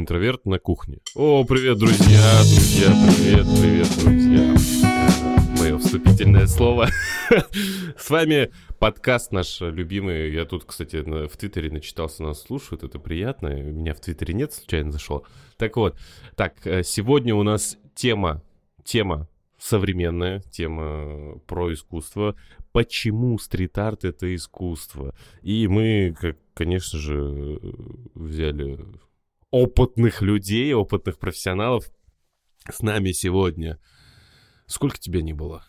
Интроверт на кухне. О, привет, друзья, друзья, привет, привет, друзья. Мое вступительное слово. С вами подкаст наш любимый. Я тут, кстати, в Твиттере начитался, нас слушают, это приятно. Меня в Твиттере нет, случайно зашел. Так вот, так, э, сегодня у нас тема, тема современная тема про искусство. Почему стрит-арт — это искусство? И мы, конечно же, взяли опытных людей, опытных профессионалов с нами сегодня. Сколько тебя не было?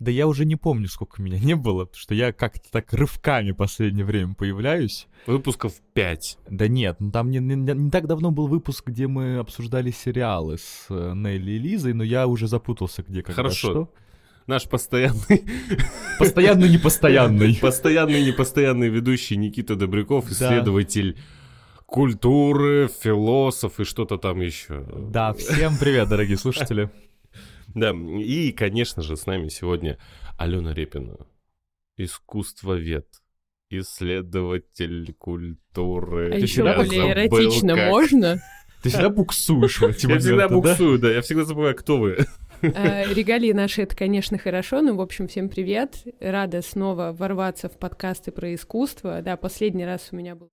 Да я уже не помню, сколько меня не было, потому что я как-то так рывками в последнее время появляюсь. Выпусков пять. Да нет, ну там не, не, не так давно был выпуск, где мы обсуждали сериалы с э, Нелли и Лизой, но я уже запутался, где когда Хорошо. что. Наш постоянный... Постоянный непостоянный. Постоянный непостоянный ведущий Никита Добряков, исследователь культуры, философ и что-то там еще. Да, всем привет, дорогие слушатели. Да, и, конечно же, с нами сегодня Алена Репина, искусствовед, исследователь культуры. А еще более эротично можно? Ты всегда буксуешь в эти Я всегда буксую, да, я всегда забываю, кто вы. Э, Регалии наши — это, конечно, хорошо, но, в общем, всем привет. Рада снова ворваться в подкасты про искусство. Да, последний раз у меня был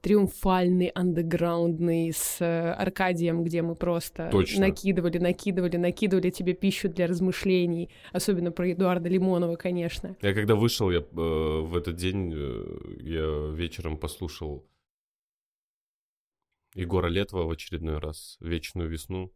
триумфальный, андеграундный с э, Аркадием, где мы просто Точно. накидывали, накидывали, накидывали тебе пищу для размышлений, особенно про Эдуарда Лимонова, конечно. Я когда вышел, я э, в этот день э, я вечером послушал Егора Летова в очередной раз «Вечную весну».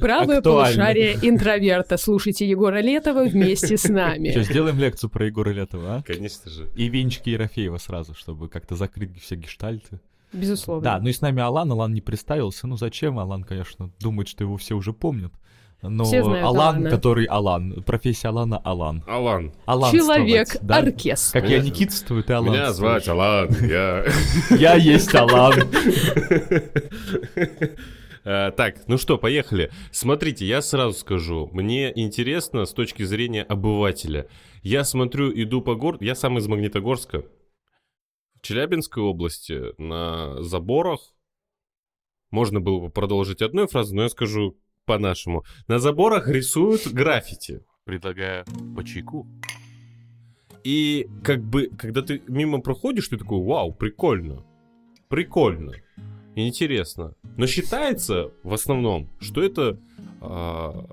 Правое актуально. полушарие интроверта. Слушайте Егора Летова вместе с Что, нами. сделаем лекцию про Егора Летова, а? Конечно же. И венчики Ерофеева сразу, чтобы как-то закрыть все гештальты. Безусловно. Да, ну и с нами Алан. Алан не представился. Ну зачем? Алан, конечно, думает, что его все уже помнят. Но Все знают Алан, Алана. который Алан. Профессия Алана Алан. Алан. Аланствовать, да? Человек-оркестр. Как я Никитствую, ты Алан. Меня звать Алан, я... Я есть Алан. Э, Так, ну что, поехали. Смотрите, я сразу скажу. Мне интересно с точки зрения обывателя. Я смотрю, иду по городу. Я сам из Магнитогорска. В Челябинской области на заборах можно было бы продолжить одной фразой, но я скажу по-нашему. На заборах рисуют граффити. Предлагаю по чайку. И как бы, когда ты мимо проходишь, ты такой, вау, прикольно. Прикольно. Интересно. Но считается в основном, что это а,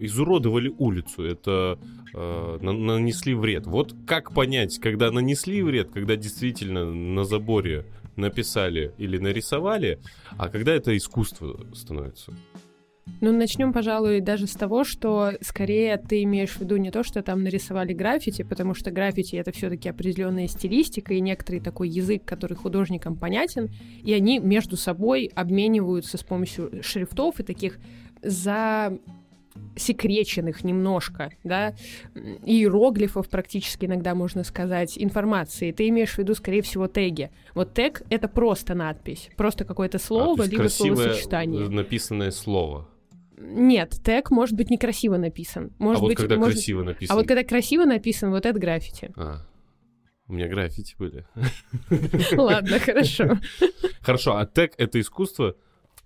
изуродовали улицу, это а, на- нанесли вред. Вот как понять, когда нанесли вред, когда действительно на заборе написали или нарисовали, а когда это искусство становится? Ну, начнем, пожалуй, даже с того, что скорее ты имеешь в виду не то, что там нарисовали граффити, потому что граффити это все-таки определенная стилистика и некоторый такой язык, который художникам понятен, и они между собой обмениваются с помощью шрифтов и таких за секреченных немножко, да, иероглифов практически иногда можно сказать, информации. Ты имеешь в виду, скорее всего, теги. Вот тег — это просто надпись, просто какое-то А, слово, есть либо красивое словосочетание. написанное слово. Нет, тег может быть некрасиво написан. Может а вот быть, когда может- красиво написано. А вот когда красиво написан, вот это граффити. А, у меня граффити были. Ладно, хорошо. Хорошо, а тег это искусство?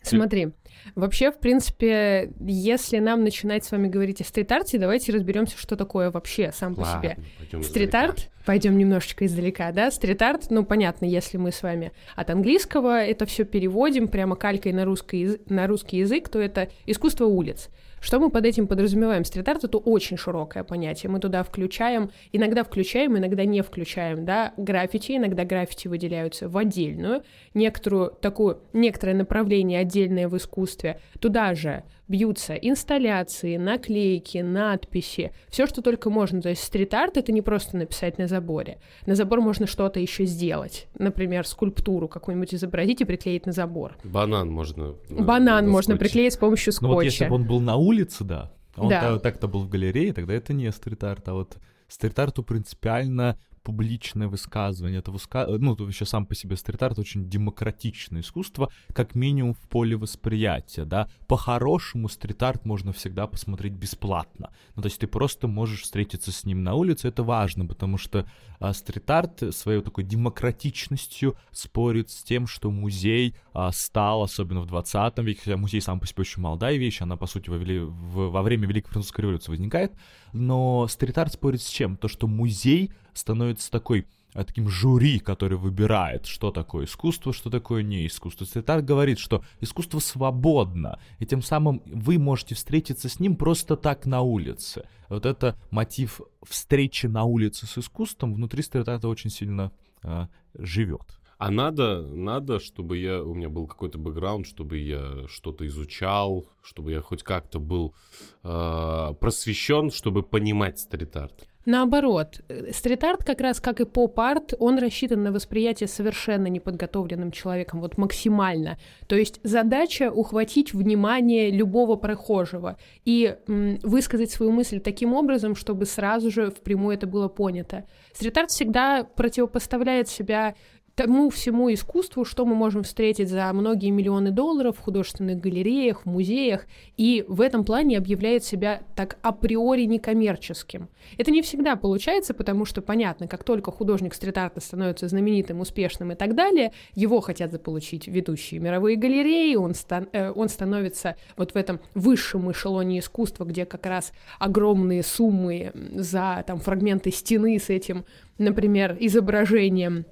Смотри, вообще, в принципе, если нам начинать с вами говорить о стрит-арте, давайте разберемся, что такое вообще сам по себе. Ладно, Стрит-арт, пойдем немножечко издалека, да? Стрит-арт, ну, понятно, если мы с вами от английского это все переводим прямо калькой на русский, на русский язык, то это искусство улиц. Что мы под этим подразумеваем? Стрит-арт — это очень широкое понятие. Мы туда включаем, иногда включаем, иногда не включаем, да, граффити, иногда граффити выделяются в отдельную, некоторую такую, некоторое направление отдельное в искусстве. Туда же бьются инсталляции, наклейки, надписи, все, что только можно. То есть стрит-арт — это не просто написать на заборе. На забор можно что-то еще сделать. Например, скульптуру какую-нибудь изобразить и приклеить на забор. Банан можно... э, Банан на можно скотче. приклеить с помощью Ну вот если скотча. бы он был на улице, да, он Да. та- так-то был в галерее, тогда это не стрит-арт, а вот стрит-арту принципиально публичное высказывание, это выска... ну, то еще сам по себе стрит-арт очень демократичное искусство, как минимум в поле восприятия, да. По-хорошему стрит-арт можно всегда посмотреть бесплатно. Ну, то есть ты просто можешь встретиться с ним на улице, это важно, потому что а, стрит-арт своей такой демократичностью спорит с тем, что музей а, стал, особенно в 20 веке, хотя музей сам по себе очень молодая вещь, она, по сути, во, в, во время Великой Французской революции возникает, но стрит-арт спорит с чем? То, что музей становится такой а, таким жюри, который выбирает, что такое искусство, что такое не искусство. Стрит-арт говорит, что искусство свободно, и тем самым вы можете встретиться с ним просто так на улице. Вот это мотив встречи на улице с искусством внутри стрит-арта очень сильно а, живет. А надо, надо, чтобы я, у меня был какой-то бэкграунд, чтобы я что-то изучал, чтобы я хоть как-то был э, просвещен, чтобы понимать стрит-арт. Наоборот, стрит-арт как раз, как и поп-арт, он рассчитан на восприятие совершенно неподготовленным человеком, вот максимально. То есть задача ухватить внимание любого прохожего и м, высказать свою мысль таким образом, чтобы сразу же впрямую это было понято. Стрит-арт всегда противопоставляет себя тому всему искусству, что мы можем встретить за многие миллионы долларов в художественных галереях, в музеях, и в этом плане объявляет себя так априори некоммерческим. Это не всегда получается, потому что, понятно, как только художник стрит-арта становится знаменитым, успешным и так далее, его хотят заполучить ведущие мировые галереи, он, ста- э, он становится вот в этом высшем эшелоне искусства, где как раз огромные суммы за там, фрагменты стены с этим, например, изображением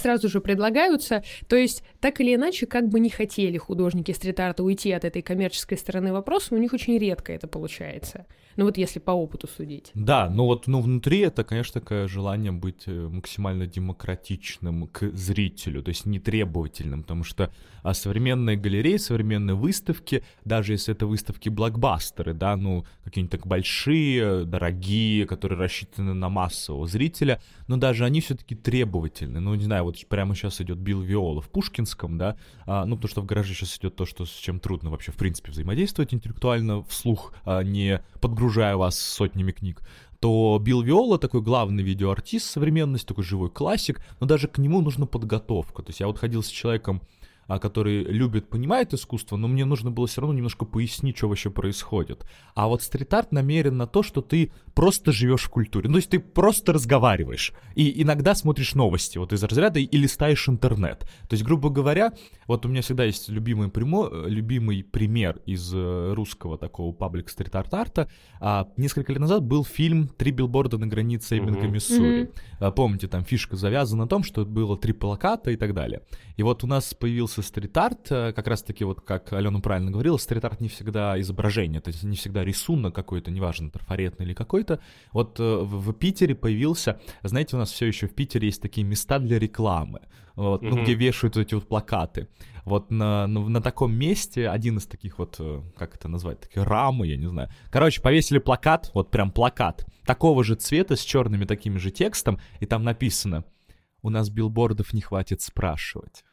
сразу же предлагаются. То есть, так или иначе, как бы не хотели художники стрит-арта уйти от этой коммерческой стороны вопроса, у них очень редко это получается. Ну вот если по опыту судить. Да, ну вот ну, внутри это, конечно, такое желание быть э, максимально демократичным к зрителю, то есть не требовательным, потому что а современные галереи, современные выставки, даже если это выставки-блокбастеры, да, ну какие-нибудь так большие, дорогие, которые рассчитаны на массового зрителя, но даже они все-таки требовательны. Ну, не знаю, вот прямо сейчас идет Билл Виола в Пушкинском, да, а, ну потому что в гараже сейчас идет то, что с чем трудно вообще в принципе взаимодействовать интеллектуально вслух, а не подгружать загружаю вас сотнями книг, то Билл Виола такой главный видеоартист современности, такой живой классик, но даже к нему нужна подготовка. То есть я вот ходил с человеком, а, который любит, понимает искусство, но мне нужно было все равно немножко пояснить, что вообще происходит. А вот стрит-арт намерен на то, что ты просто живешь в культуре. Ну, то есть ты просто разговариваешь. И иногда смотришь новости вот из разряда и листаешь интернет. То есть, грубо говоря, вот у меня всегда есть любимый, прямо, любимый пример из э, русского такого паблик стрит-арт-арта. А, несколько лет назад был фильм «Три билборда на границе Эббинга. Миссури». Uh-huh. А, помните, там фишка завязана на том, что было три плаката и так далее. И вот у нас появился стрит-арт, э, как раз-таки вот как Алена правильно говорила, стрит-арт не всегда изображение, то есть не всегда рисунок какой-то, неважно, трафаретный или какой-то. Вот э, в, Питере появился, знаете, у нас все еще в Питере есть такие места для рекламы, вот, mm-hmm. ну, где вешают эти вот плакаты. Вот на, на, на таком месте один из таких вот, э, как это назвать, такие рамы, я не знаю. Короче, повесили плакат, вот прям плакат, такого же цвета с черными такими же текстом, и там написано «У нас билбордов не хватит спрашивать».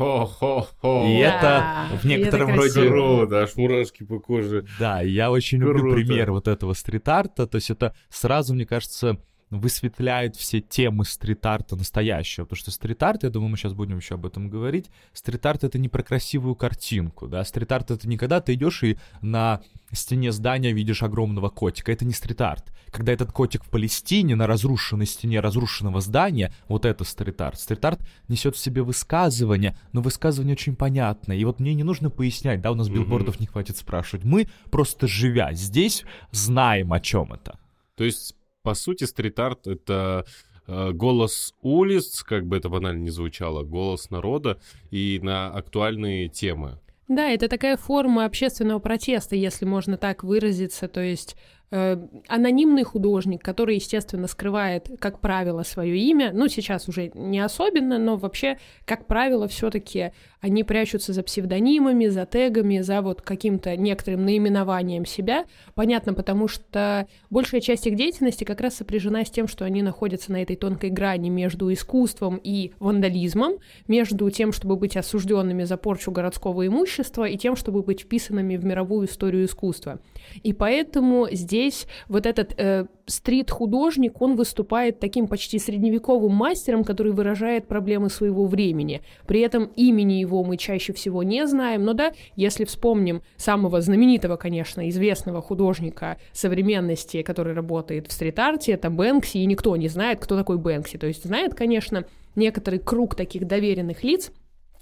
Хо-хо-хо. И это в некотором роде... Круто, аж мурашки по коже. Да, я очень люблю пример вот этого стрит-арта. То есть это сразу, мне кажется, высветляет все темы стрит-арта настоящего, потому что стрит-арт, я думаю, мы сейчас будем еще об этом говорить, стрит-арт это не про красивую картинку, да, стрит-арт это не когда ты идешь и на стене здания видишь огромного котика, это не стрит-арт. Когда этот котик в Палестине на разрушенной стене разрушенного здания, вот это стрит-арт. Стрит-арт несет в себе высказывание, но высказывание очень понятное, и вот мне не нужно пояснять, да, у нас билбордов не хватит спрашивать, мы просто живя здесь знаем о чем это. То есть по сути, стрит-арт — это э, голос улиц, как бы это банально не звучало, голос народа и на актуальные темы. Да, это такая форма общественного протеста, если можно так выразиться. То есть анонимный художник, который, естественно, скрывает, как правило, свое имя. Ну, сейчас уже не особенно, но вообще, как правило, все-таки они прячутся за псевдонимами, за тегами, за вот каким-то некоторым наименованием себя. Понятно, потому что большая часть их деятельности как раз сопряжена с тем, что они находятся на этой тонкой грани между искусством и вандализмом, между тем, чтобы быть осужденными за порчу городского имущества и тем, чтобы быть вписанными в мировую историю искусства. И поэтому здесь здесь вот этот э, стрит-художник, он выступает таким почти средневековым мастером, который выражает проблемы своего времени. При этом имени его мы чаще всего не знаем, но да, если вспомним самого знаменитого, конечно, известного художника современности, который работает в стрит-арте, это Бэнкси, и никто не знает, кто такой Бэнкси. То есть знает, конечно, некоторый круг таких доверенных лиц,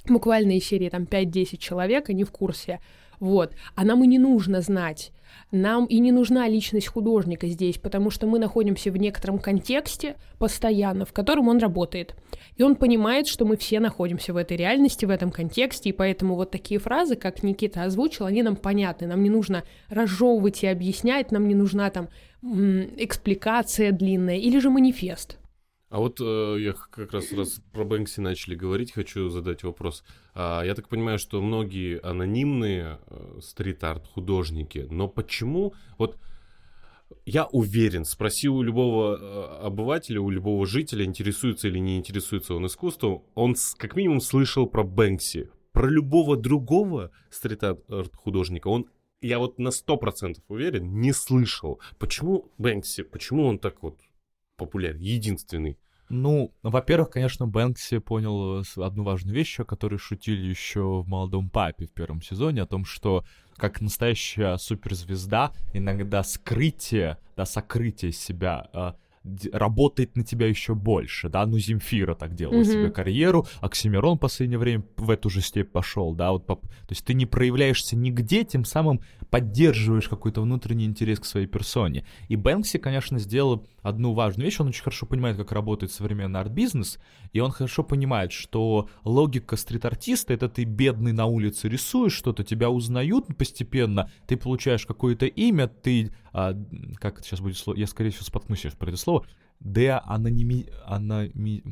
буквально из серии там 5-10 человек, они в курсе. Вот. А нам и не нужно знать. Нам и не нужна личность художника здесь, потому что мы находимся в некотором контексте постоянно, в котором он работает. И он понимает, что мы все находимся в этой реальности, в этом контексте, и поэтому вот такие фразы, как Никита озвучил, они нам понятны. Нам не нужно разжевывать и объяснять, нам не нужна там экспликация длинная или же манифест. А вот э, я как раз раз про Бэнкси начали говорить, хочу задать вопрос. А, я так понимаю, что многие анонимные э, стрит-арт художники, но почему вот я уверен, спроси у любого э, обывателя, у любого жителя, интересуется или не интересуется он искусством, он как минимум слышал про Бэнкси. Про любого другого стрит-арт художника он я вот на сто процентов уверен, не слышал. Почему Бэнкси, почему он так вот популярен, единственный. Ну, во-первых, конечно, Бэнкси понял одну важную вещь, о которой шутили еще в «Молодом папе» в первом сезоне, о том, что как настоящая суперзвезда иногда скрытие, да, сокрытие себя а, работает на тебя еще больше, да, ну Земфира так делала mm-hmm. себе карьеру, Оксимирон в последнее время в эту же степь пошел, да, вот, то есть ты не проявляешься нигде, тем самым поддерживаешь какой-то внутренний интерес к своей персоне. И Бэнкси, конечно, сделал одну важную вещь, он очень хорошо понимает, как работает современный арт-бизнес, и он хорошо понимает, что логика стрит-артиста — это ты бедный на улице рисуешь что-то, тебя узнают постепенно, ты получаешь какое-то имя, ты, а, как это сейчас будет слово, я, скорее всего, споткнусь про это слово, деаноними... Анами...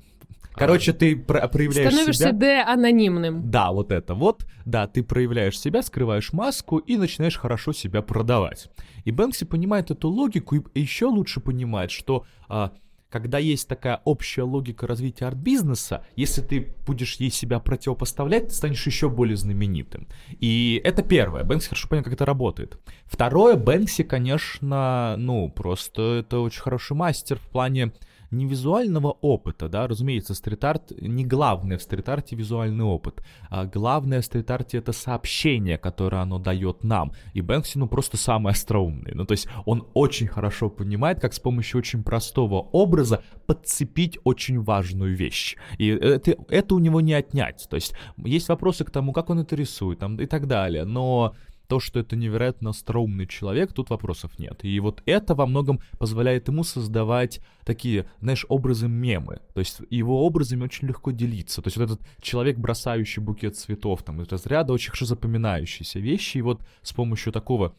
Короче, ты про- проявляешь Становишься себя... де-анонимным. Да, вот это вот. Да, ты проявляешь себя, скрываешь маску и начинаешь хорошо себя продавать. И Бэнкси понимает эту логику и еще лучше понимает, что а, когда есть такая общая логика развития арт-бизнеса, если ты будешь ей себя противопоставлять, ты станешь еще более знаменитым. И это первое. Бэнкси хорошо понимает, как это работает. Второе, Бэнкси, конечно, ну, просто это очень хороший мастер в плане не визуального опыта, да, разумеется, стрит-арт не главное в стрит-арте визуальный опыт, а главное в стрит-арте это сообщение, которое оно дает нам, и Бэнкси, ну, просто самый остроумный, ну, то есть он очень хорошо понимает, как с помощью очень простого образа подцепить очень важную вещь, и это, это у него не отнять, то есть есть вопросы к тому, как он это рисует, там, и так далее, но то, что это невероятно остроумный человек, тут вопросов нет. И вот это во многом позволяет ему создавать такие, знаешь, образы мемы. То есть его образами очень легко делиться. То есть вот этот человек, бросающий букет цветов, там, из разряда очень хорошо запоминающиеся вещи, и вот с помощью такого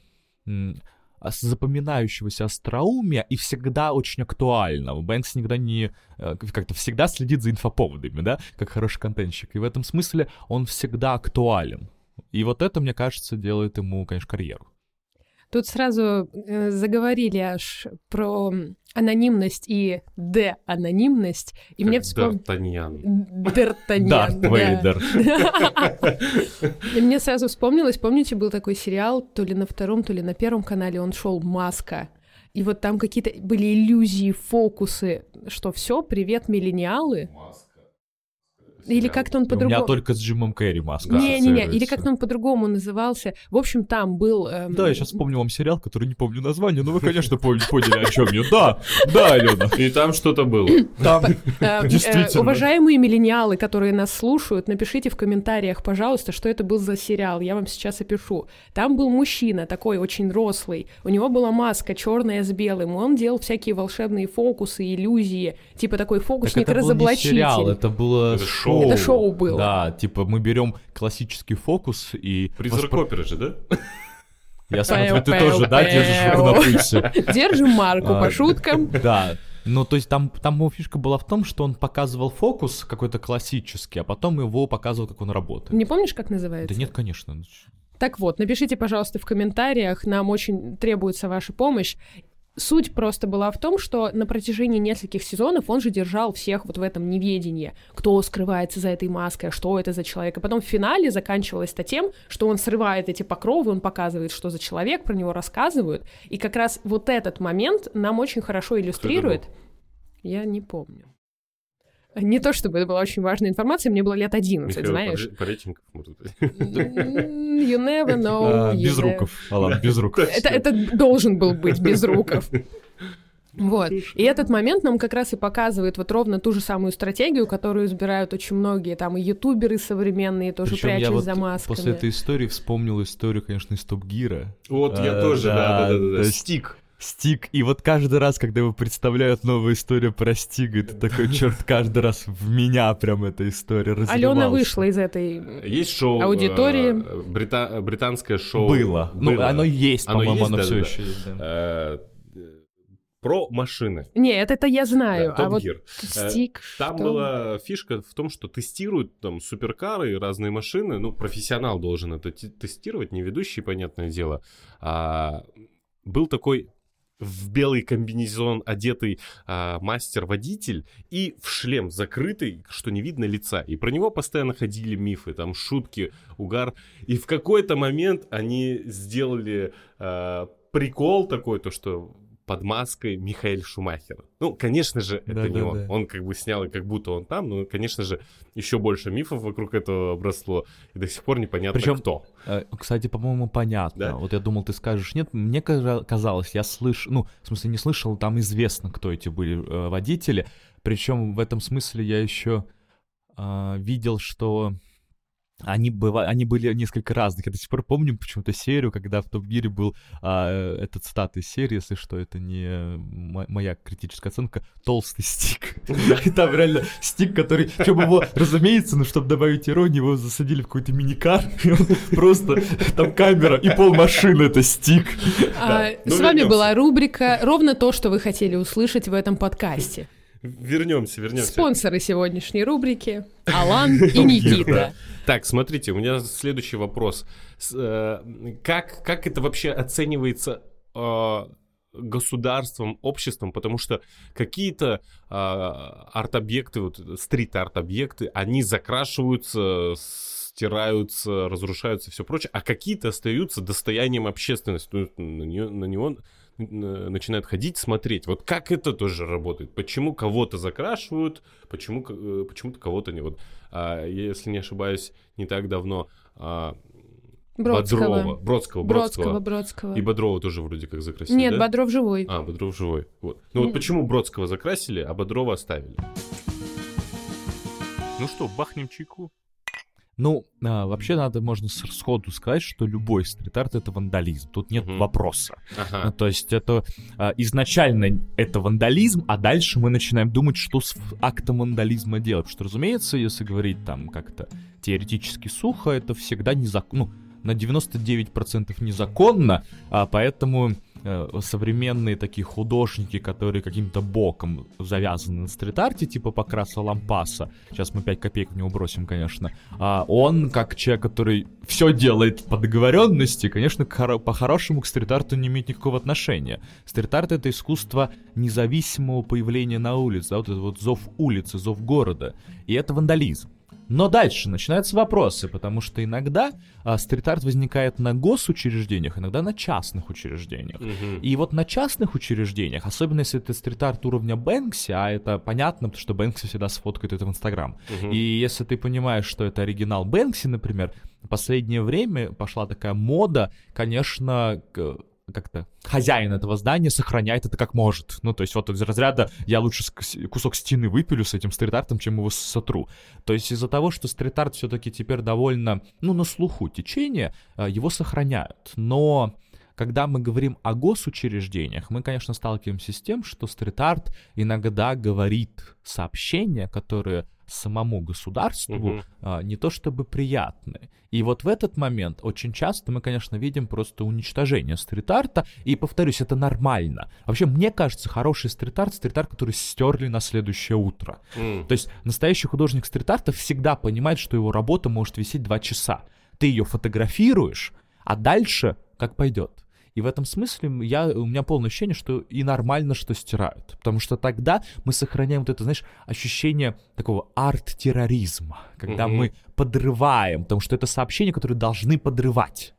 запоминающегося остроумия и всегда очень актуального. Бэнкс никогда не... Э, как-то всегда следит за инфоповодами, да, как хороший контентщик. И в этом смысле он всегда актуален. И вот это, мне кажется, делает ему, конечно, карьеру. Тут сразу э, заговорили аж про анонимность и де-анонимность, и как мне вспомнилось... Д'Артаньян. Д'Артаньян, Дарт Вейдер. И мне сразу вспомнилось, помните, был такой сериал, то ли на втором, то ли на первом канале, он шел «Маска», и вот там какие-то были иллюзии, фокусы, что все, привет, миллениалы. Маска. Или как-то он по-другому... У меня только с Джимом Керри маска Не-не-не, или как-то он по-другому назывался. В общем, там был... Эм... Да, я сейчас вспомнил вам сериал, который не помню название, но вы, конечно, поняли, о чем я. Да, да, Алена. И там что-то было. Там, э, э, действительно. Уважаемые миллениалы, которые нас слушают, напишите в комментариях, пожалуйста, что это был за сериал. Я вам сейчас опишу. Там был мужчина такой очень рослый. У него была маска черная с белым. Он делал всякие волшебные фокусы, иллюзии. Типа такой фокусник-разоблачитель. Это был не сериал, это было шоу шоу. Это шоу было. Да, типа мы берем классический фокус и... Призрак воспро... оперы же, да? Я смотрю, ты тоже, да, держишь руку на пульсе? Держим марку по шуткам. Да, ну, то есть там, там его фишка была в том, что он показывал фокус какой-то классический, а потом его показывал, как он работает. Не помнишь, как называется? Да нет, конечно. Так вот, напишите, пожалуйста, в комментариях, нам очень требуется ваша помощь. Суть просто была в том, что на протяжении нескольких сезонов он же держал всех вот в этом неведении, кто скрывается за этой маской, что это за человек. И потом в финале заканчивалось это тем, что он срывает эти покровы, он показывает, что за человек, про него рассказывают. И как раз вот этот момент нам очень хорошо иллюстрирует. Я не помню. Не то чтобы это была очень важная информация, мне было лет 11, Михаил знаешь. Пореченков, может быть. You never know. А, you Без руков, Алан, без руков. Это, это должен был быть без руков. Вот. И этот момент нам как раз и показывает вот ровно ту же самую стратегию, которую избирают очень многие там и ютуберы современные, тоже Причем я прячась вот за масками. после этой истории вспомнил историю, конечно, из Топ Гира. Вот я А, тоже, да, да, да, да, да. Стик. Стик. И вот каждый раз, когда его представляют новую историю про Стига, это такой, черт, каждый раз в меня прям эта история разливался. Алена вышла из этой... Есть шоу... Аудитории. э, брита- Британское шоу. Было. Ну, Было. оно есть, Оно по-моему, есть, оно да, все да, еще есть. да. Э, Про машины. Нет, это я знаю, Да, а вот Gear. Э, стик... Там что? была фишка в том, что тестируют там суперкары и разные машины. Ну, профессионал должен это те- тестировать, не ведущий, понятное дело. А, был такой в белый комбинезон одетый а, мастер-водитель и в шлем закрытый, что не видно лица. И про него постоянно ходили мифы, там шутки, угар. И в какой-то момент они сделали а, прикол такой, то что под маской Михаэль Шумахер. Ну, конечно же, это не он. Да-да-да. Он как бы снял, и как будто он там, но, конечно же, еще больше мифов вокруг этого обросло, и до сих пор непонятно, Причем- кто. Э, Кстати, по-моему, понятно. Да? Вот я думал, ты скажешь нет. Мне каза- казалось, я слышал, ну, в смысле, не слышал, там известно, кто эти были э, водители. Причем в этом смысле я еще а, видел, что они, быва... они были несколько разных. Я до сих пор помню почему-то серию, когда в Топ Гире был а, э, этот цитат из серии, если что, это не м- моя критическая оценка, толстый стик. И там реально стик, который... Причем его, разумеется, ну, чтобы добавить иронию, его засадили в какой-то миникар, и он просто... Там камера и пол машины — это стик. А, С вами была рубрика «Ровно то, что вы хотели услышать в этом подкасте». Вернемся, вернемся. Спонсоры сегодняшней рубрики — Алан и Никита. Так, смотрите, у меня следующий вопрос. Э, как, как это вообще оценивается э, государством, обществом? Потому что какие-то э, арт-объекты, вот стрит-арт-объекты, они закрашиваются, стираются, разрушаются и все прочее, а какие-то остаются достоянием общественности. Есть на, неё- на него начинают ходить, смотреть. Вот как это тоже работает? Почему кого-то закрашивают, почему, э, почему-то кого-то не... Вот, а, если не ошибаюсь, не так давно а, Бодрова, Бродского. Бродского, Бродского, Бродского. Бродского. И Бодрова тоже вроде как закрасили, Нет, да? Бодров живой. А, Бодров живой. Вот. Ну вот почему Бродского закрасили, а Бодрова оставили? Ну что, бахнем чайку? Ну, а, вообще надо, можно с- сходу сказать, что любой стрит-арт — это вандализм. Тут нет Мгм. вопроса. Ну, Ага. то есть это а, изначально это вандализм, а дальше мы начинаем думать, что с актом вандализма делать. Потому что, разумеется, если говорить там как-то теоретически сухо, это всегда незаконно. Ну, на 99% незаконно, а поэтому современные такие художники, которые каким-то боком завязаны на стрит-арте, типа Покраса Лампаса, сейчас мы 5 копеек в него бросим, конечно, а он, как человек, который все делает по договоренности, конечно, по-хорошему к стрит-арту не имеет никакого отношения. Стрит-арт — это искусство независимого появления на улице, да, вот этот вот зов улицы, зов города, и это вандализм. Но дальше начинаются вопросы, потому что иногда а, стрит-арт возникает на госучреждениях, иногда на частных учреждениях. Мгм. И вот на частных учреждениях, особенно если это стрит-арт уровня Бэнкси, а это понятно, потому что Бэнкси всегда сфоткает это в Инстаграм. Мгм. И если ты понимаешь, что это оригинал Бэнкси, например, в последнее время пошла такая мода, конечно, к- как-то хозяин этого здания сохраняет это как может. Ну, то есть вот из разряда я лучше кусок стены выпилю с этим стрит-артом, чем его сотру. То есть из-за того, что стрит-арт все-таки теперь довольно, ну, на слуху течение, а, его сохраняют. Но когда мы говорим о госучреждениях, мы, конечно, сталкиваемся с тем, что стрит-арт иногда говорит сообщения, которые самому государству а, не то чтобы приятны. И вот в этот момент очень часто мы, конечно, видим просто уничтожение стрит-арта, и, повторюсь, это нормально. Вообще, мне кажется, хороший стрит-арт — стрит-арт, который стерли на следующее утро. М. То есть настоящий художник стрит-арта всегда понимает, что его работа может висеть два часа. Ты ее фотографируешь, а дальше как пойдет. И в этом смысле я, у меня полное ощущение, что и нормально, что стирают. Потому что тогда мы сохраняем вот это, знаешь, ощущение такого арт-терроризма, когда mm-hmm. мы подрываем, потому что это сообщения, которые должны подрывать.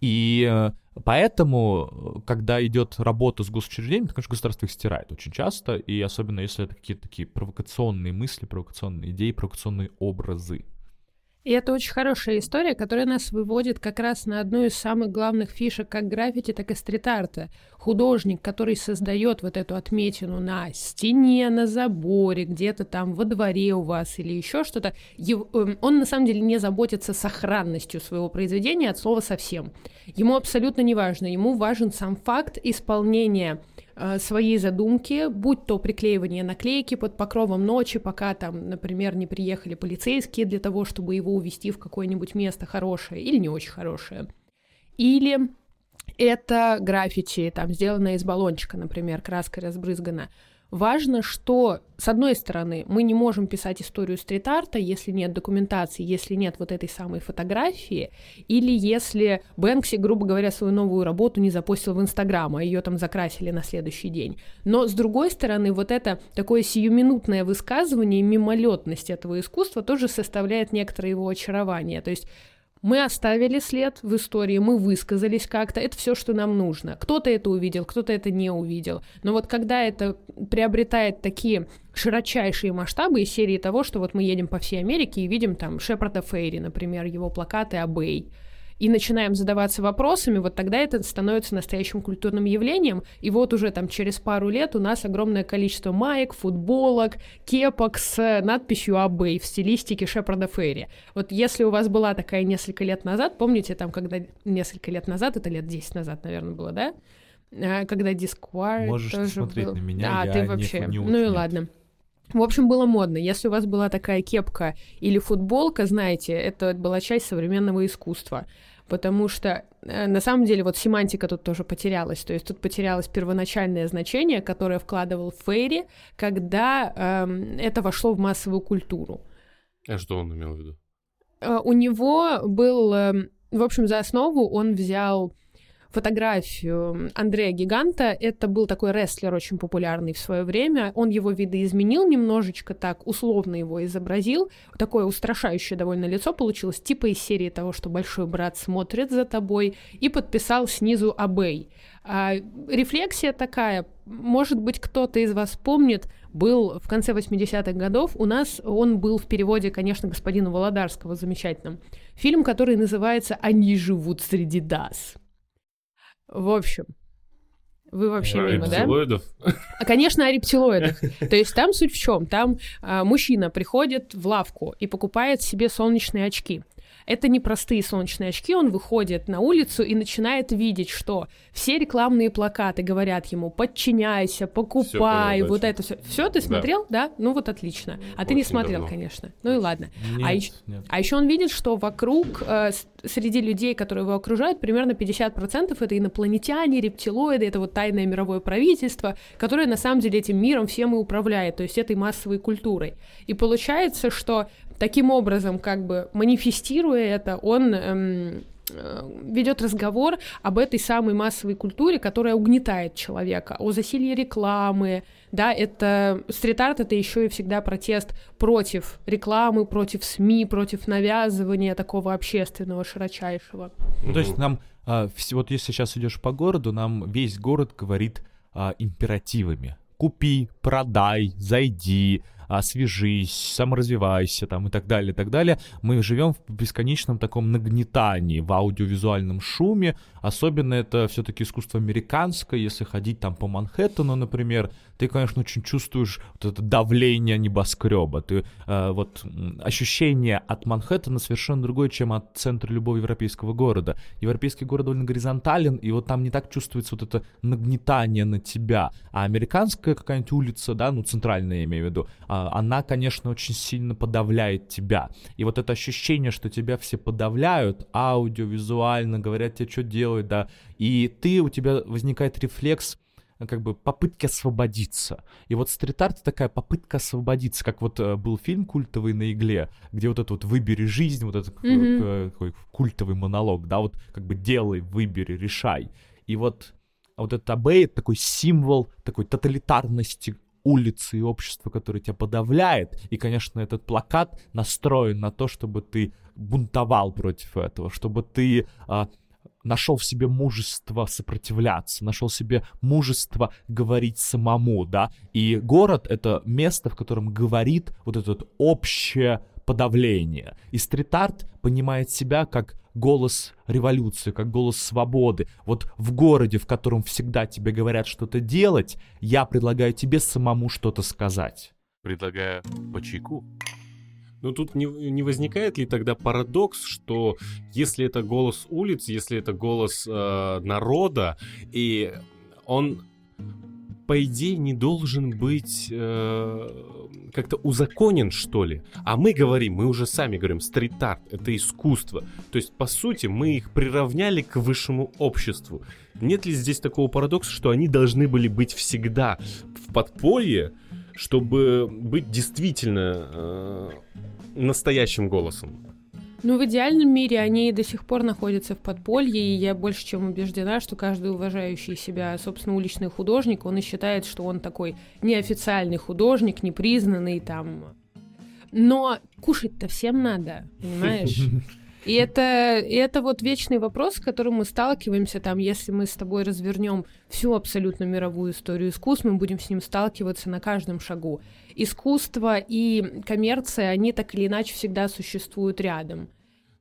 И э, поэтому, когда идет работа с госучреждением, то, конечно, государство их стирает очень часто, и особенно если это какие-то такие провокационные мысли, провокационные идеи, провокационные образы. И это очень хорошая история, которая нас выводит как раз на одну из самых главных фишек как граффити, так и стрит-арта. Художник, который создает вот эту отметину на стене, на заборе, где-то там во дворе у вас или еще что-то, эм, он на самом деле не заботится сохранностью своего произведения от слова совсем. Ему абсолютно не важно, ему важен сам факт исполнения Э, своей задумки, будь то приклеивание наклейки под покровом ночи, пока там, например, не приехали полицейские для того, чтобы его увезти в какое-нибудь место хорошее или не очень хорошее. Или это граффити, там, сделанное из баллончика, например, краской разбрызгана. Важно, что, с одной стороны, мы не можем писать историю стрит-арта, если нет документации, если нет вот этой самой фотографии, или если Бэнкси, грубо говоря, свою новую работу не запостил в Инстаграм, а ее там закрасили на следующий день. Но, с другой стороны, вот это такое сиюминутное высказывание, мимолетность этого искусства тоже составляет некоторое его очарование. То есть мы оставили след в истории, мы высказались как-то, это все, что нам нужно. Кто-то это увидел, кто-то это не увидел. Но вот когда это приобретает такие широчайшие масштабы из серии того, что вот мы едем по всей Америке и видим там Шепарда Фейри, например, его плакаты о Бэй, и начинаем задаваться вопросами, вот тогда это становится настоящим культурным явлением. И вот уже там через пару лет у нас огромное количество маек, футболок, кепок с надписью «Абэй» в стилистике Шепарда Ферри. Вот если у вас была такая несколько лет назад, помните, там, когда несколько лет назад, это лет 10 назад, наверное, было, да? А, когда Discord Можешь тоже смотреть был. на меня, а, я ты не- вообще. не ну и ладно. В общем, было модно. Если у вас была такая кепка или футболка, знаете, это была часть современного искусства. Потому что э, на самом деле вот семантика тут тоже потерялась. То есть тут потерялось первоначальное значение, которое вкладывал Фейри, когда эм, это вошло в массовую культуру. А что он имел в виду? Э, у него был, эм, в общем, за основу он взял фотографию Андрея Гиганта. Это был такой рестлер очень популярный в свое время. Он его видоизменил немножечко так, условно его изобразил. Такое устрашающее довольно лицо получилось, типа из серии того, что большой брат смотрит за тобой, и подписал снизу Абей. А, рефлексия такая, может быть, кто-то из вас помнит, был в конце 80-х годов, у нас он был в переводе, конечно, господина Володарского, замечательном. Фильм, который называется «Они живут среди дас». В общем, вы вообще А, мимо, да? рептилоидов? А, Конечно, о рептилоидах. То есть там суть в чем? Там а, мужчина приходит в лавку и покупает себе солнечные очки. Это не простые солнечные очки, он выходит на улицу и начинает видеть, что все рекламные плакаты говорят ему «подчиняйся», «покупай», понял, вот да, это все. Все ты Да. смотрел, да? Ну вот отлично. А ты не Очень смотрел, давно. конечно. Ну и ладно. Нет, А нет. А еще он видит, что вокруг, э, среди людей, которые его окружают, примерно 50% это инопланетяне, рептилоиды, это вот тайное мировое правительство, которое на самом деле этим миром всем и управляет, то есть этой массовой культурой. И получается, что таким образом, как бы манифестируя это, он эм, ведет разговор об этой самой массовой культуре, которая угнетает человека, о засилье рекламы, да, это стрит-арт это еще и всегда протест против рекламы, против СМИ, против навязывания такого общественного широчайшего. Ну, то есть нам, а, вот если сейчас идешь по городу, нам весь город говорит а, императивами. Купи, продай, зайди, освежись, саморазвивайся там и так далее, и так далее. Мы живем в бесконечном таком нагнетании, в аудиовизуальном шуме. Особенно это все-таки искусство американское. Если ходить там по Манхэттену, например, ты, конечно, очень чувствуешь вот это давление небоскреба. Ты э, вот ощущение от Манхэттена совершенно другое, чем от центра любого европейского города. Европейский город довольно горизонтален, и вот там не так чувствуется вот это нагнетание на тебя. А американская какая-нибудь улица, да, ну центральная я имею в виду, а, она, конечно, очень сильно подавляет тебя. И вот это ощущение, что тебя все подавляют, аудиовизуально, говорят тебе, что делать, да, и ты, у тебя возникает рефлекс, как бы попытки освободиться. И вот стрит-арт такая попытка освободиться, как вот э, был фильм культовый на игле, где вот это вот «выбери жизнь», вот этот э, такой культовый монолог, да, вот как бы делай, выбери, решай. И вот, вот этот Абей — это такой символ такой тоталитарности улицы и общества, которое тебя подавляет. И, конечно, этот плакат настроен на то, чтобы ты бунтовал против этого, чтобы ты а, нашел в себе мужество сопротивляться, нашел в себе мужество говорить самому, да. И город — это место, в котором говорит вот это общее подавление. И стрит-арт понимает себя как голос революции, как голос свободы. Вот в городе, в котором всегда тебе говорят что-то делать, я предлагаю тебе самому что-то сказать. Предлагаю по чайку. Ну тут не, не возникает ли тогда парадокс, что если это голос улиц, если это голос э, народа, и он по идее, не должен быть э, как-то узаконен, что ли. А мы говорим, мы уже сами говорим, стрит-арт — это искусство. То есть, по сути, мы их приравняли к высшему обществу. Нет ли здесь такого парадокса, что они должны были быть всегда в подполье, чтобы быть действительно э, настоящим голосом? Ну, в идеальном мире они до сих пор находятся в подполье, и я больше чем убеждена, что каждый уважающий себя, собственно, уличный художник, он и считает, что он такой неофициальный художник, непризнанный там. Но кушать-то всем надо, понимаешь? И это, и это вот вечный вопрос, с которым мы сталкиваемся, там, если мы с тобой развернем всю абсолютно мировую историю искусств, мы будем с ним сталкиваться на каждом шагу. Искусство и коммерция, они так или иначе всегда существуют рядом.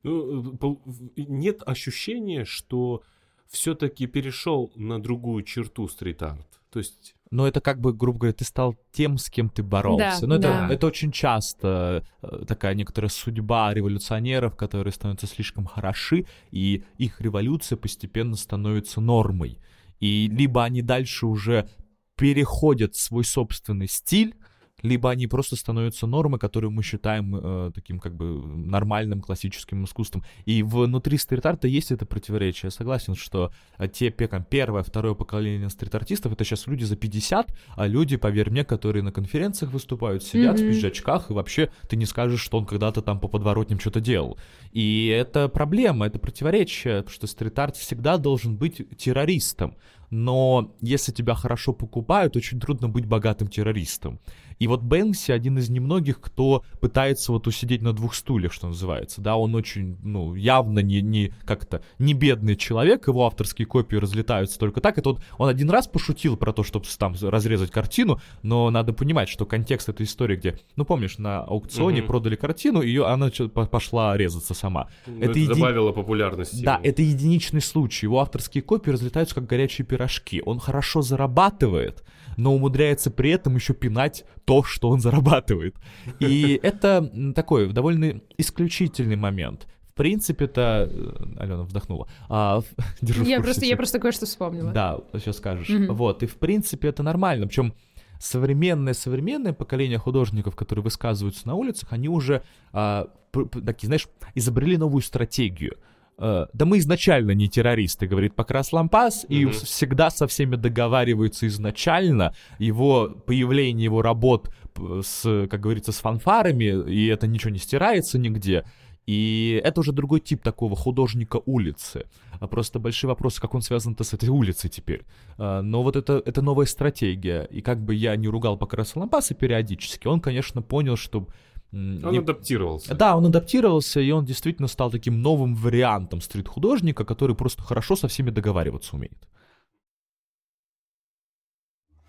Ну, нет ощущения, что все-таки перешел на другую черту стрит-арт. То есть но это как бы, грубо говоря, ты стал тем, с кем ты боролся. Да, но это, да. это очень часто э, такая некоторая судьба революционеров, которые становятся слишком хороши, и их революция постепенно становится нормой. И либо они дальше уже переходят свой собственный стиль, либо они просто становятся нормой, которую мы считаем э, таким как бы нормальным классическим искусством. И внутри стрит-арта есть это противоречие. Я согласен, что э, те там, первое, второе поколение стрит-артистов, это сейчас люди за 50, а люди, поверь мне, которые на конференциях выступают, сидят mm-hmm. в пиджачках, и вообще ты не скажешь, что он когда-то там по подворотням что-то делал. И это проблема, это противоречие, потому что стрит-арт всегда должен быть террористом но если тебя хорошо покупают, очень трудно быть богатым террористом. И вот Бэнкси один из немногих, кто пытается вот усидеть на двух стульях, что называется, да, он очень, ну, явно не, не как-то, не бедный человек, его авторские копии разлетаются только так, это вот он один раз пошутил про то, чтобы там разрезать картину, но надо понимать, что контекст этой истории, где, ну, помнишь, на аукционе mm-hmm. продали картину, ее, она пошла резаться сама. Ну, это, это еди... добавило популярности. Да, это единичный случай, его авторские копии разлетаются как горячие пирожки, он хорошо зарабатывает, но умудряется при этом еще пинать то, что он зарабатывает. И это такой довольно исключительный момент. В принципе, это... Э, Алена вздохнула. А, держу я, просто, я просто кое-что вспомнила. Да, сейчас скажешь. Mm-hmm. Вот, и в принципе это нормально. Причем современное-современное поколение художников, которые высказываются на улицах, они уже, а, такие, знаешь, изобрели новую стратегию — Э, да мы изначально не террористы, говорит Покрас Лампас, mm-hmm. и всегда со всеми договариваются изначально. Его появление, его работ с, как говорится, с фанфарами, и это ничего не стирается нигде. И это уже другой тип такого художника улицы. А просто большие вопросы, как он связан-то с этой улицей теперь. А, но вот это, это новая стратегия. И как бы я не ругал Покраса Лампаса периодически, он, конечно, понял, что он и... адаптировался. Да, он адаптировался, и он действительно стал таким новым вариантом стрит-художника, который просто хорошо со всеми договариваться умеет.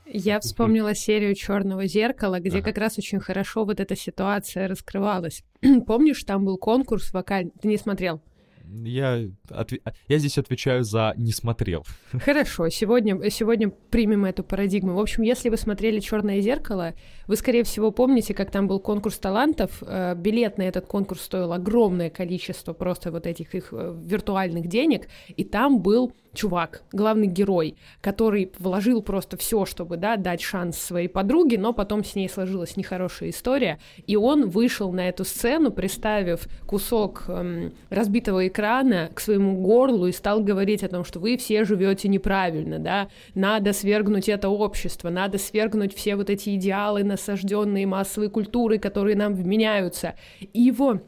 Я вспомнила серию Черного зеркала, где ага. как раз очень хорошо вот эта ситуация раскрывалась. Помнишь, там был конкурс вокальный? Ты не смотрел? Я, отв... я здесь отвечаю за «не смотрел». Хорошо, сегодня, сегодня примем эту парадигму. В общем, если вы смотрели «Черное зеркало», вы, скорее всего, помните, как там был конкурс талантов. Э, билет на этот конкурс стоил огромное количество просто вот этих их э, виртуальных денег, и там был чувак, главный герой, который вложил просто все, чтобы, да, дать шанс своей подруге, но потом с ней сложилась нехорошая история, и он вышел на эту сцену, приставив кусок эм, разбитого экрана к своему горлу и стал говорить о том, что вы все живете неправильно, да, надо свергнуть это общество, надо свергнуть все вот эти идеалы, насажденные массовой культурой, которые нам вменяются. И его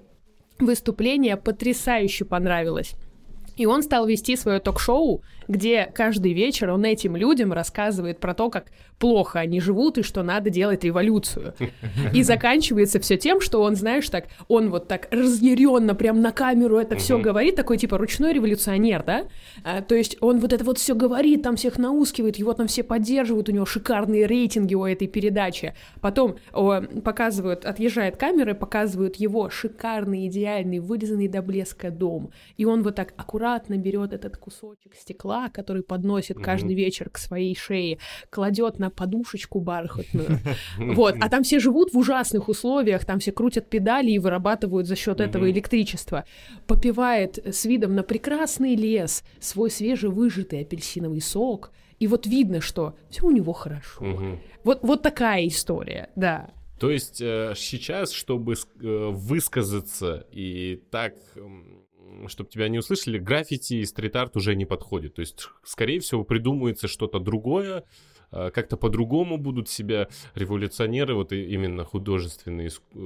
выступление потрясающе понравилось. И он стал вести свое ток-шоу, где каждый вечер он этим людям рассказывает про то, как плохо они живут и что надо делать революцию. И заканчивается все тем, что он, знаешь, так, он вот так разъяренно прям на камеру это все говорит, такой типа ручной революционер, да? А, то есть он вот это вот все говорит, там всех наускивает, его там все поддерживают, у него шикарные рейтинги у этой передачи. Потом о, показывают, отъезжает камера, показывают его шикарный, идеальный, вырезанный до блеска дом. И он вот так аккуратно берет этот кусочек стекла, который подносит каждый вечер к своей шее, кладет на подушечку бархатную. Вот. А там все живут в ужасных условиях, там все крутят педали и вырабатывают за счет этого электричество. Попивает с видом на прекрасный лес свой свежевыжатый апельсиновый сок. И вот видно, что все у него хорошо. Вот, вот такая история, да. То есть э, сейчас, чтобы э, высказаться и так чтобы тебя не услышали, граффити и стрит-арт уже не подходит. То есть, скорее всего, придумается что-то другое, а, как-то по-другому будут себя революционеры, вот именно художественные э,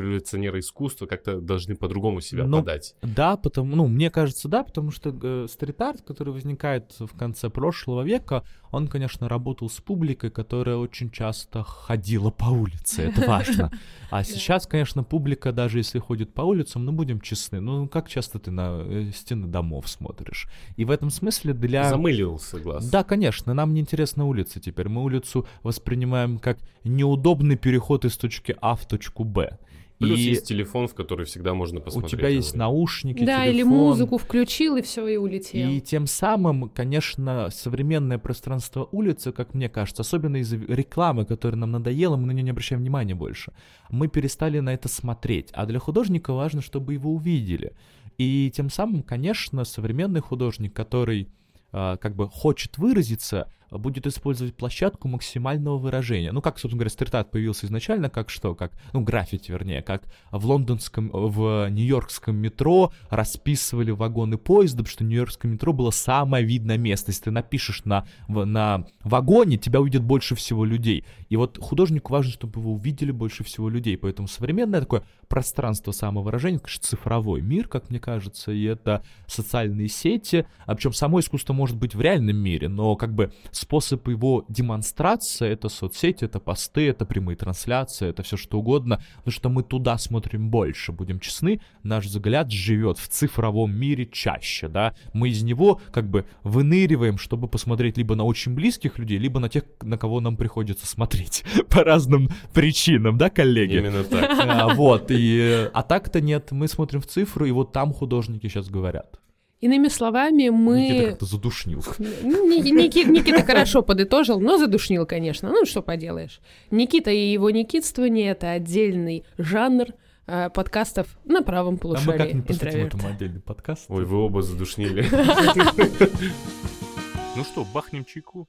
революционеры искусства как-то должны по-другому себя ну, подать. Да, потому, ну, мне кажется, да, потому что э, стрит-арт, который возникает в конце прошлого века, он, конечно, работал с публикой, которая очень часто ходила по улице, это важно. А сейчас, конечно, публика, даже если ходит по улицам, ну, будем честны, ну, как часто ты на э, стены домов смотришь? И в этом смысле для... Замылился глаз. Да, конечно, нам не интересна улица теперь. Мы улицу воспринимаем как неудобный переход из точки А в точку Б. Плюс и есть телефон, в который всегда можно посмотреть. У тебя есть наушники, Да, телефон. или музыку включил, и все, и улетел. И тем самым, конечно, современное пространство улицы, как мне кажется, особенно из-за рекламы, которая нам надоела, мы на нее не обращаем внимания больше, мы перестали на это смотреть. А для художника важно, чтобы его увидели. И тем самым, конечно, современный художник, который э, как бы хочет выразиться, будет использовать площадку максимального выражения. Ну, как, собственно говоря, стрит-арт появился изначально, как что, как, ну, граффити, вернее, как в лондонском, в нью-йоркском метро расписывали вагоны поезда, потому что нью-йоркское метро было самое видное место. Если ты напишешь на, в, на вагоне, тебя увидят больше всего людей. И вот художнику важно, чтобы его увидели больше всего людей. Поэтому современное такое пространство самовыражения, конечно, цифровой мир, как мне кажется, и это социальные сети, а причем само искусство может быть в реальном мире, но как бы способ его демонстрации — это соцсети, это посты, это прямые трансляции, это все что угодно, потому что мы туда смотрим больше, будем честны, наш взгляд живет в цифровом мире чаще, да, мы из него как бы выныриваем, чтобы посмотреть либо на очень близких людей, либо на тех, на кого нам приходится смотреть по разным причинам, да, коллеги? Именно так. А, вот, и, а так-то нет, мы смотрим в цифру, и вот там художники сейчас говорят. Иными словами, мы... Никита как-то задушнил. Никита, Никита хорошо подытожил, но задушнил, конечно. Ну, что поделаешь. Никита и его никитствование — это отдельный жанр э, подкастов на правом полушарии. А мы как-нибудь посвятим этому отдельный подкаст. Ой, вы оба задушнили. Ну что, бахнем чайку?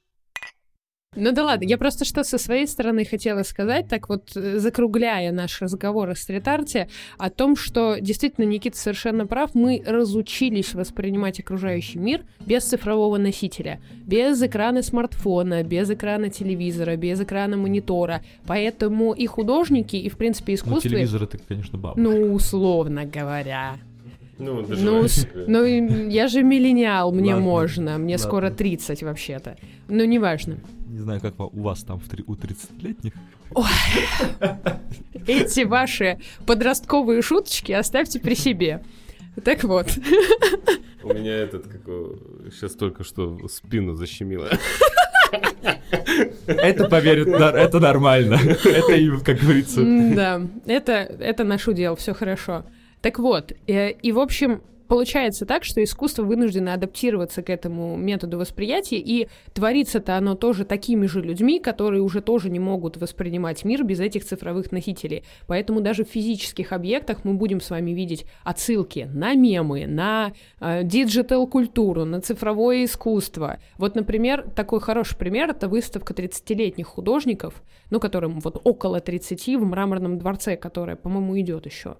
Ну да ладно, я просто что со своей стороны хотела сказать, так вот э, закругляя наш разговор о стрит-арте, о том, что действительно Никита совершенно прав, мы разучились воспринимать окружающий мир без цифрового носителя, без экрана смартфона, без экрана телевизора, без экрана монитора, поэтому и художники, и в принципе искусство... Ну телевизор это, конечно, бабушка. Ну, условно говоря. Ну, ну, с, ну, я же миллениал, мне ладно, можно, мне ладно. скоро 30 вообще-то. Ну, неважно. Не знаю, как у вас там в три, у 30-летних. Эти ваши подростковые шуточки оставьте при себе. Так вот. У меня этот, как сейчас только что спину защемило. Это, поверит, это нормально. Это, как говорится. Да, это, это наш удел, все хорошо. Так вот, э, и в общем, получается так, что искусство вынуждено адаптироваться к этому методу восприятия, и творится-то оно тоже такими же людьми, которые уже тоже не могут воспринимать мир без этих цифровых носителей. Поэтому даже в физических объектах мы будем с вами видеть отсылки на мемы, на э, digital-культуру, на цифровое искусство. Вот, например, такой хороший пример — это выставка 30-летних художников, ну, которым вот около 30 в Мраморном дворце, которая, по-моему, идет еще.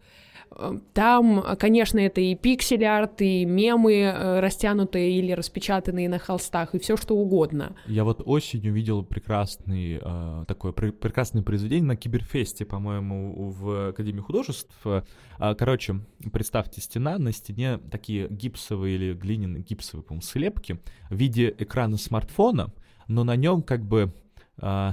Там, конечно, это и пиксель-арт, и мемы, э, растянутые или распечатанные на холстах, и все что угодно. Я вот осенью видел прекрасный, э, такое пр- прекрасное произведение на Киберфесте, по-моему, в Академии художеств. Э, короче, представьте, стена, на стене такие гипсовые или глиняные гипсовые, по-моему, слепки в виде экрана смартфона, но на нем как бы э,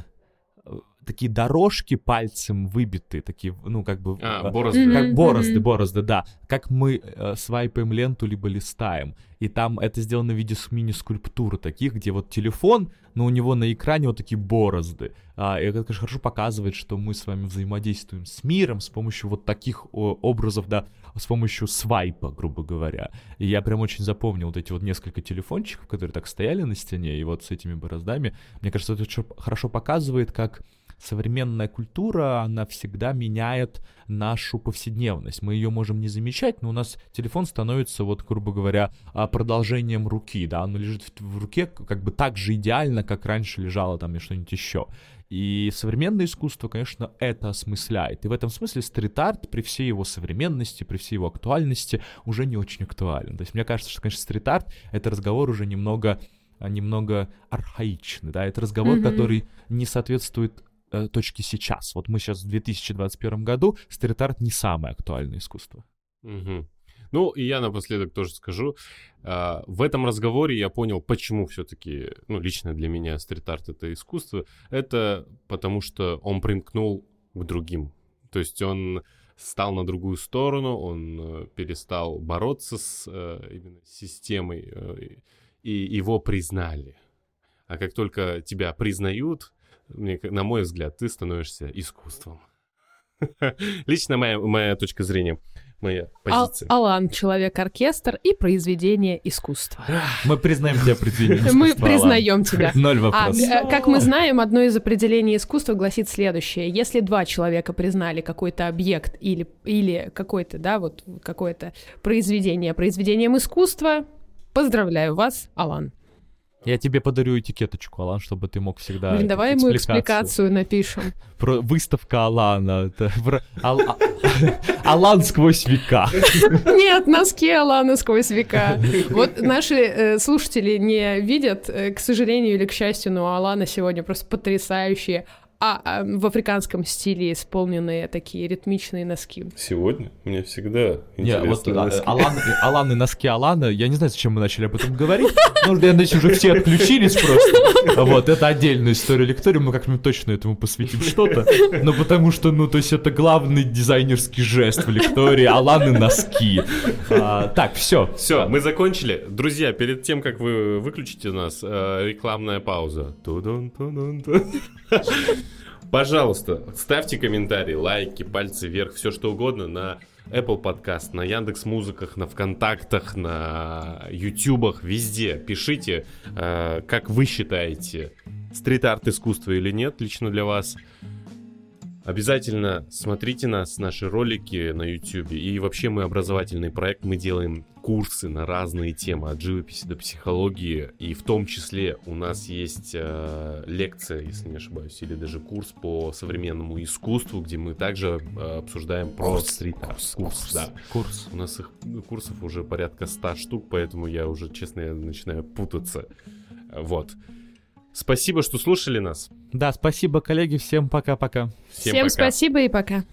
такие дорожки пальцем выбиты, такие, ну, как бы... А, борозды. Как борозды, борозды, да. Как мы э, свайпаем ленту, либо листаем. И там это сделано в виде мини-скульптуры таких, где вот телефон, но у него на экране вот такие борозды. А, и это, конечно, хорошо показывает, что мы с вами взаимодействуем с миром с помощью вот таких о, образов, да, с помощью свайпа, грубо говоря. И я прям очень запомнил вот эти вот несколько телефончиков, которые так стояли на стене, и вот с этими бороздами. Мне кажется, это хорошо показывает, как современная культура, она всегда меняет нашу повседневность. Мы ее можем не замечать, но у нас телефон становится, вот, грубо говоря, а, продолжением руки, да, оно лежит в руке как бы так же идеально, как раньше лежало там и что-нибудь еще. И современное искусство, конечно, это осмысляет. И в этом смысле стрит-арт при всей его современности, при всей его актуальности уже не очень актуален. То есть мне кажется, что, конечно, стрит-арт — это разговор уже немного немного архаичный, да, это разговор, mm-hmm. который не соответствует точки сейчас. Вот мы сейчас в 2021 году, стрит-арт не самое актуальное искусство. Угу. Ну, и я напоследок тоже скажу, э, в этом разговоре я понял, почему все-таки, ну, лично для меня стрит-арт это искусство. Это потому что он примкнул к другим. То есть он стал на другую сторону, он э, перестал бороться с э, именно системой, э, и его признали. А как только тебя признают, мне, на мой взгляд, ты становишься искусством. Лично моя, моя точка зрения, моя позиция. Ал- Алан, человек-оркестр и произведение искусства. Мы признаем тебя произведение искусства. Мы признаем тебя. Ноль вопросов. А, как мы знаем, одно из определений искусства гласит следующее. Если два человека признали какой-то объект или, или какой-то, да, вот какое-то произведение произведением искусства, поздравляю вас, Алан. Я тебе подарю этикеточку, Алан, чтобы ты мог всегда... Блин, давай ему экспликацию напишем. Про выставка Алана. А, Алан сквозь века. Нет, носки Алана сквозь века. Вот наши э, слушатели не видят, э, к сожалению или к счастью, но у Алана сегодня просто потрясающие а, а в африканском стиле исполненные такие ритмичные носки. Сегодня? Мне всегда интересно. Не, вот носки. Алан, Алан и носки Алана, я не знаю, зачем мы начали об этом говорить, я надеюсь, уже все отключились просто. Вот, это отдельная история лектория, мы как-нибудь точно этому посвятим что-то, но потому что, ну, то есть это главный дизайнерский жест в лектории, Алан и носки. А, так, все. Все, мы закончили. Друзья, перед тем, как вы выключите нас, э, рекламная пауза. Ту-дун-ту-дун-ту. Пожалуйста, ставьте комментарии, лайки, пальцы вверх, все что угодно на Apple Podcast, на Яндекс Музыках, на ВКонтактах, на Ютубах, везде. Пишите, э, как вы считаете, стрит-арт искусство или нет лично для вас. Обязательно смотрите нас, наши ролики на YouTube. И вообще мы образовательный проект, мы делаем курсы на разные темы, от живописи до психологии. И в том числе у нас есть э, лекция, если не ошибаюсь, или даже курс по современному искусству, где мы также э, обсуждаем про курс, стрит-арт. Курс, курс, курс, да. Курс. У нас их курсов уже порядка 100 штук, поэтому я уже, честно, я начинаю путаться. Вот. Спасибо, что слушали нас. Да, спасибо, коллеги. Всем пока-пока. Всем, Всем пока. спасибо и пока.